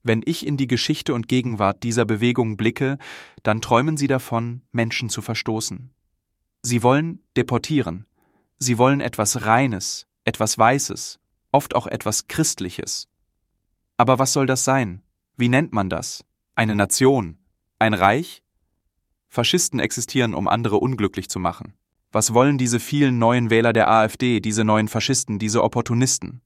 Speaker 2: Wenn ich in die Geschichte und Gegenwart dieser Bewegung blicke, dann träumen sie davon, Menschen zu verstoßen. Sie wollen deportieren. Sie wollen etwas Reines, etwas Weißes, oft auch etwas Christliches. Aber was soll das sein? Wie nennt man das? Eine Nation? Ein Reich? Faschisten existieren, um andere unglücklich zu machen. Was wollen diese vielen neuen Wähler der AfD, diese neuen Faschisten, diese Opportunisten?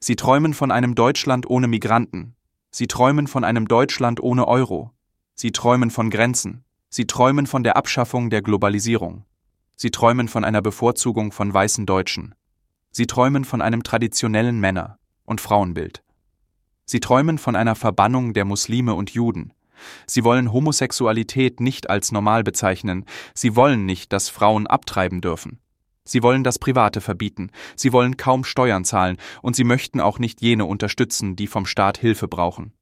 Speaker 2: Sie träumen von einem Deutschland ohne Migranten. Sie träumen von einem Deutschland ohne Euro. Sie träumen von Grenzen. Sie träumen von der Abschaffung der Globalisierung. Sie träumen von einer Bevorzugung von weißen Deutschen. Sie träumen von einem traditionellen Männer- und Frauenbild. Sie träumen von einer Verbannung der Muslime und Juden. Sie wollen Homosexualität nicht als normal bezeichnen. Sie wollen nicht, dass Frauen abtreiben dürfen. Sie wollen das Private verbieten. Sie wollen kaum Steuern zahlen. Und sie möchten auch nicht jene unterstützen, die vom Staat Hilfe brauchen.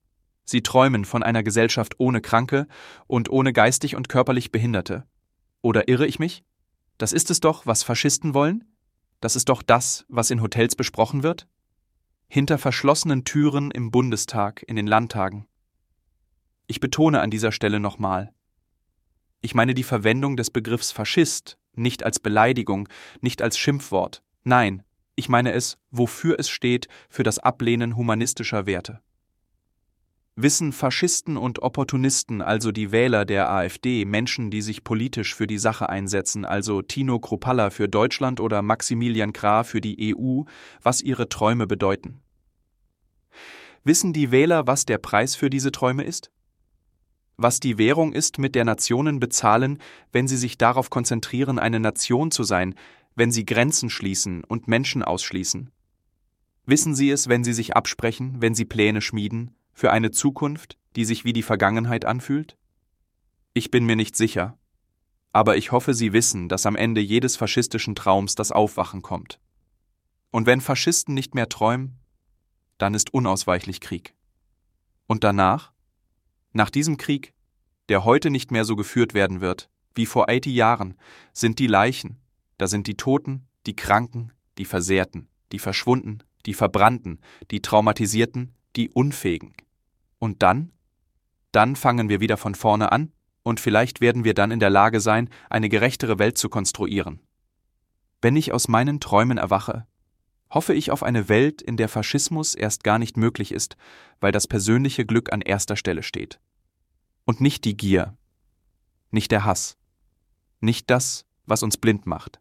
Speaker 2: Sie träumen von einer Gesellschaft ohne Kranke und ohne geistig und körperlich Behinderte. Oder irre ich mich? Das ist es doch, was Faschisten wollen? Das ist doch das, was in Hotels besprochen wird? Hinter verschlossenen Türen im Bundestag, in den Landtagen. Ich betone an dieser Stelle nochmal. Ich meine die Verwendung des Begriffs Faschist nicht als Beleidigung, nicht als Schimpfwort. Nein, ich meine es, wofür es steht, für das Ablehnen humanistischer Werte. Wissen Faschisten und Opportunisten, also die Wähler der AfD, Menschen, die sich politisch für die Sache einsetzen, also Tino Kropalla für Deutschland oder Maximilian Krah für die EU, was ihre Träume bedeuten? Wissen die Wähler, was der Preis für diese Träume ist? Was die Währung ist, mit der Nationen bezahlen, wenn sie sich darauf konzentrieren, eine Nation zu sein, wenn sie Grenzen schließen und Menschen ausschließen? Wissen Sie es, wenn Sie sich absprechen, wenn Sie Pläne schmieden, für eine Zukunft, die sich wie die Vergangenheit anfühlt? Ich bin mir nicht sicher, aber ich hoffe, Sie wissen, dass am Ende jedes faschistischen Traums das Aufwachen kommt. Und wenn Faschisten nicht mehr träumen, dann ist unausweichlich Krieg. Und danach? Nach diesem Krieg, der heute nicht mehr so geführt werden wird, wie vor 80 Jahren, sind die Leichen, da sind die Toten, die Kranken, die Versehrten, die Verschwunden, die Verbrannten, die Traumatisierten, die Unfähigen. Und dann? Dann fangen wir wieder von vorne an und vielleicht werden wir dann in der Lage sein, eine gerechtere Welt zu konstruieren. Wenn ich aus meinen Träumen erwache, hoffe ich auf eine Welt, in der Faschismus erst gar nicht möglich ist, weil das persönliche Glück an erster Stelle steht. Und nicht die Gier, nicht der Hass, nicht das, was uns blind macht.